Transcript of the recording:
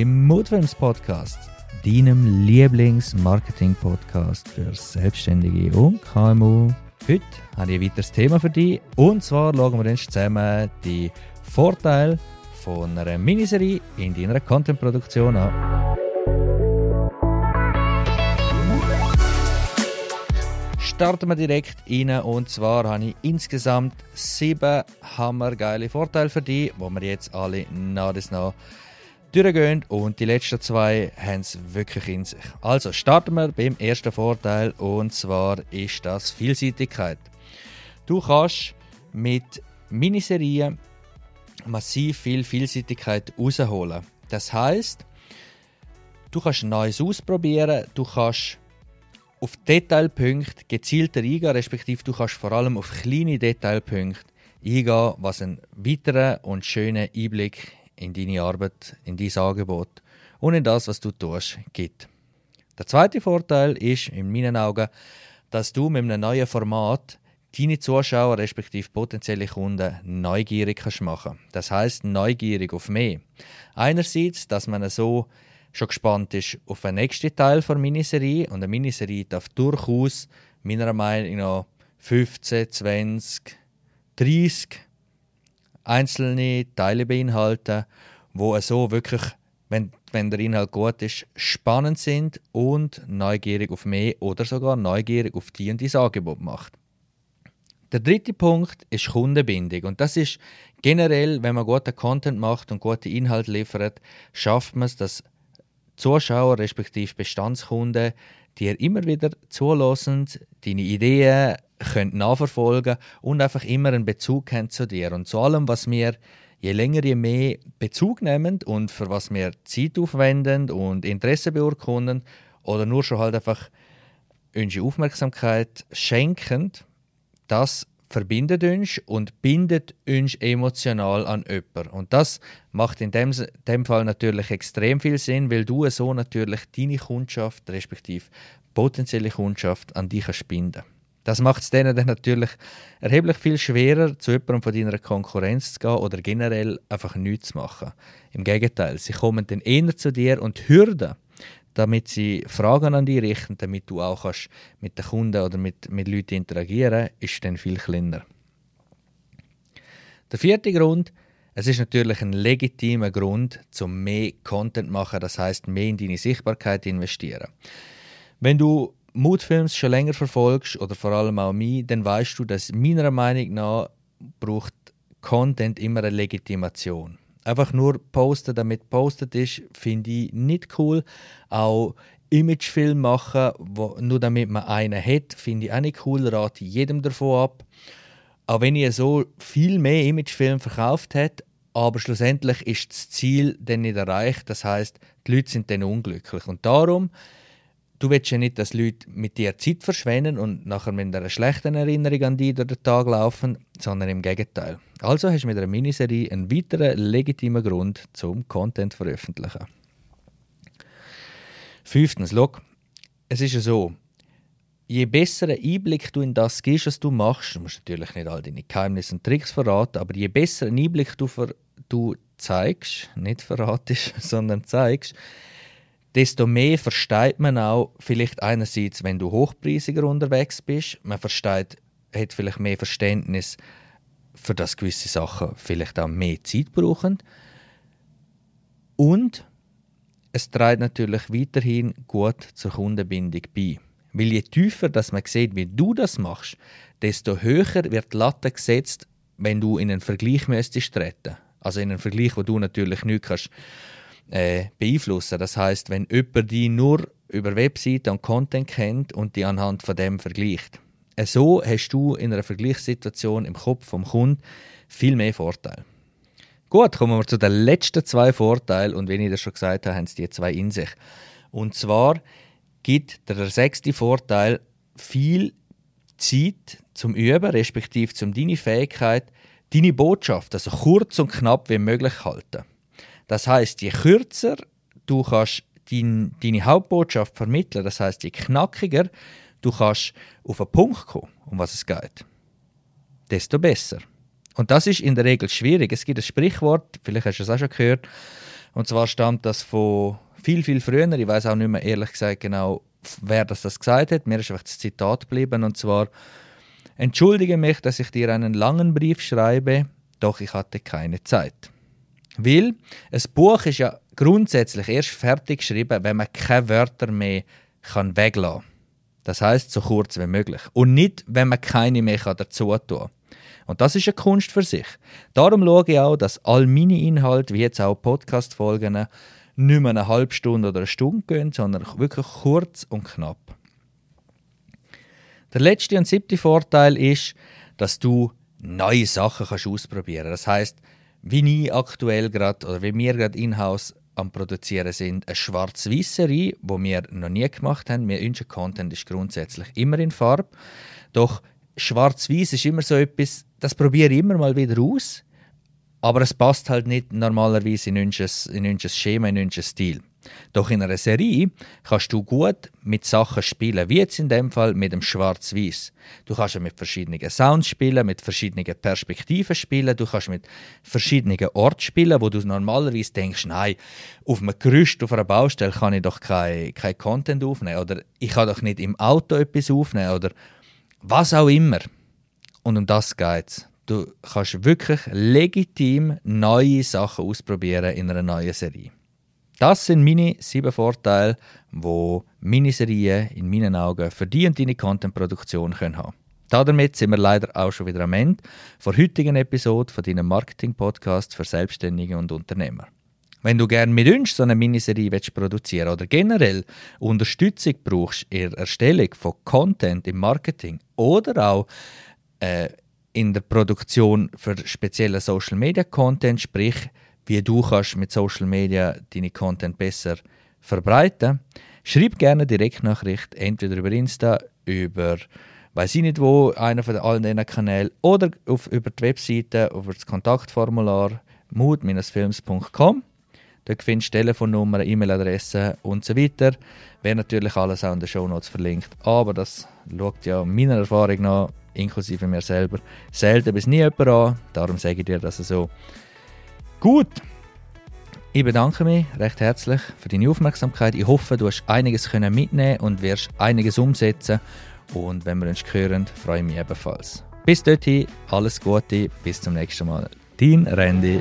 Im Moodfilms Podcast, deinem Lieblings-Marketing-Podcast für Selbstständige und KMU. Heute habe ich ein weiteres Thema für dich und zwar schauen wir uns zusammen die Vorteile von einer Miniserie in deiner Content-Produktion an. starten wir direkt rein. Und zwar habe ich insgesamt sieben hammergeile Vorteile für dich, wo wir jetzt alle nach nach durchgehen. Und die letzten zwei haben es wirklich in sich. Also starten wir beim ersten Vorteil und zwar ist das Vielseitigkeit. Du kannst mit Miniserien massiv viel Vielseitigkeit rausholen. Das heißt, du kannst Neues ausprobieren, du kannst auf Detailpunkte gezielter eingehen, respektive du kannst vor allem auf kleine Detailpunkte eingehen, was einen weiteren und schönen Einblick in deine Arbeit, in dein Angebot und in das, was du tust, gibt. Der zweite Vorteil ist in meinen Augen, dass du mit einem neuen Format deine Zuschauer respektive potenzielle Kunden neugierig kannst machen. Das heißt neugierig auf mehr. Einerseits, dass man so schon gespannt ist auf den nächsten Teil der Miniserie. Und eine Miniserie darf durchaus, meiner Meinung nach, 15, 20, 30 einzelne Teile beinhalten, wo so wirklich, wenn, wenn der Inhalt gut ist, spannend sind und neugierig auf mehr oder sogar neugierig auf die und dieses Angebot macht. Der dritte Punkt ist Kundenbindung. Und das ist generell, wenn man guten Content macht und gute Inhalte liefert, schafft man es, dass Zuschauer respektive Bestandskunden dir immer wieder zulassen, deine Ideen können nachverfolgen und einfach immer einen Bezug haben zu dir. Und zu allem, was wir je länger, je mehr Bezug nehmen und für was wir Zeit aufwenden und Interesse beurkunden oder nur schon halt einfach unsere Aufmerksamkeit schenken, das verbindet uns und bindet uns emotional an jemanden. Und das macht in dem, dem Fall natürlich extrem viel Sinn, weil du so natürlich deine Kundschaft, respektive potenzielle Kundschaft, an dich binden Das macht es denen dann natürlich erheblich viel schwerer, zu jemandem von deiner Konkurrenz zu gehen oder generell einfach nichts zu machen. Im Gegenteil, sie kommen dann eher zu dir und Hürden, damit sie Fragen an dich richten, damit du auch kannst mit den Kunden oder mit, mit Leuten interagieren ist dann viel kleiner. Der vierte Grund, es ist natürlich ein legitimer Grund, zum mehr Content zu machen, das heißt mehr in deine Sichtbarkeit investieren. Wenn du Moodfilms schon länger verfolgst oder vor allem auch mich, dann weißt du, dass meiner Meinung nach braucht Content immer eine Legitimation. Einfach nur posten, damit postet ist, finde ich nicht cool. Auch Imagefilm machen, wo, nur damit man einen hat, finde ich auch nicht cool, rate jedem davon ab. Auch wenn ihr so viel mehr Imagefilm verkauft hat, aber schlussendlich ist das Ziel dann nicht erreicht. Das heißt, die Leute sind dann unglücklich. Und darum du willst ja nicht, dass Leute mit dir Zeit verschwenden und nachher mit einer schlechten Erinnerung an dich durch den Tag laufen, sondern im Gegenteil. Also hast du mit einer Miniserie einen weiteren legitimen Grund zum Content veröffentlichen. Fünftens, schau, es ist ja so, je besseren Einblick du in das gibst, was du machst, du musst natürlich nicht all deine Geheimnisse und Tricks verraten, aber je besseren Einblick du, du zeigst, nicht verratest, sondern zeigst, desto mehr versteht man auch, vielleicht einerseits, wenn du hochpreisiger unterwegs bist, man versteht, hat vielleicht mehr Verständnis, für das gewisse Sachen vielleicht auch mehr Zeit brauchen. Und es trägt natürlich weiterhin gut zur Kundenbindung bei. Weil je tiefer dass man sieht, wie du das machst, desto höher wird die Latte gesetzt, wenn du in einen Vergleich müsstest treten. Also in einen Vergleich, wo du natürlich nicht kannst äh, beeinflussen. Das heißt, wenn jemand die nur über Webseiten und Content kennt und die anhand von dem vergleicht. Äh, so hast du in einer Vergleichssituation im Kopf vom Kunden viel mehr Vorteile. Gut, kommen wir zu den letzten zwei Vorteilen und wie ich das schon gesagt habe, haben sie die zwei in sich. Und zwar gibt der sechste Vorteil viel Zeit zum Üben, respektive zum deine Fähigkeit, deine Botschaft, also kurz und knapp wie möglich halten. Das heißt, je kürzer du kannst dein, deine Hauptbotschaft vermitteln, das heißt, je knackiger du kannst auf einen Punkt kommen, um was es geht, desto besser. Und das ist in der Regel schwierig. Es gibt ein Sprichwort, vielleicht hast du es auch schon gehört, Und zwar stammt das von viel, viel früher. Ich weiß auch nicht mehr ehrlich gesagt genau, wer das, das gesagt hat. Mir ist einfach das Zitat geblieben. Und zwar: Entschuldige mich, dass ich dir einen langen Brief schreibe, doch ich hatte keine Zeit. Weil ein Buch ist ja grundsätzlich erst fertig geschrieben, wenn man keine Wörter mehr kann weglassen kann. Das heißt so kurz wie möglich. Und nicht, wenn man keine mehr dazu tun kann. Und das ist eine Kunst für sich. Darum schaue ich auch, dass all meine Inhalte, wie jetzt auch Podcast-Folgen, nicht mehr eine halbe Stunde oder eine Stunde gehen, sondern wirklich kurz und knapp. Der letzte und siebte Vorteil ist, dass du neue Sachen kannst ausprobieren kannst. Das heißt, wie ich aktuell gerade oder wie wir gerade in-house am Produzieren sind, eine Schwarz-Weiß-Serie, die wir noch nie gemacht haben. Wir, unser Content ist grundsätzlich immer in Farbe. Doch Schwarz-Weiß ist immer so etwas, das probiere ich immer mal wieder aus, aber es passt halt nicht normalerweise in unser, in unser Schema, in unser Stil. Doch in einer Serie kannst du gut mit Sachen spielen, wie jetzt in dem Fall mit dem Schwarz-Weiß. Du kannst mit verschiedenen Sounds spielen, mit verschiedenen Perspektiven spielen, du kannst mit verschiedenen Orten spielen, wo du normalerweise denkst, nein, auf einem Gerüst, auf einer Baustelle kann ich doch kein, kein Content aufnehmen oder ich kann doch nicht im Auto etwas aufnehmen oder was auch immer. Und um das geht es. Du kannst wirklich legitim neue Sachen ausprobieren in einer neuen Serie. Das sind meine sieben Vorteile, wo Miniserien in meinen Augen für die und deine Contentproduktion haben können Damit sind wir leider auch schon wieder am Ende der heutigen Episode von deinem Marketing-Podcast für Selbstständige und Unternehmer. Wenn du gerne mit uns so eine Miniserie willst produzieren oder generell Unterstützung brauchst in der Erstellung von Content im Marketing oder auch äh, in der Produktion für speziellen Social Media Content, sprich wie du kannst mit Social Media deine Content besser verbreiten. Schreib gerne Direktnachricht, entweder über Insta, über weiß ich nicht wo, einer von all diesen Kanälen oder auf, über die Webseite, über das Kontaktformular mood-films.com. Dort findest du Telefonnummer, E-Mail-Adresse und so weiter. Wäre natürlich alles auch in den Show Notes verlinkt. Aber das schaut ja meiner Erfahrung nach, inklusive mir selber, selten bis nie jemand an. Darum sage ich dir das so. Gut. Ich bedanke mich recht herzlich für deine Aufmerksamkeit. Ich hoffe, du hast einiges mitnehmen und wirst einiges umsetzen. Und wenn wir uns hören, freue ich mich ebenfalls. Bis dorthin, alles Gute, bis zum nächsten Mal. Dein Randy.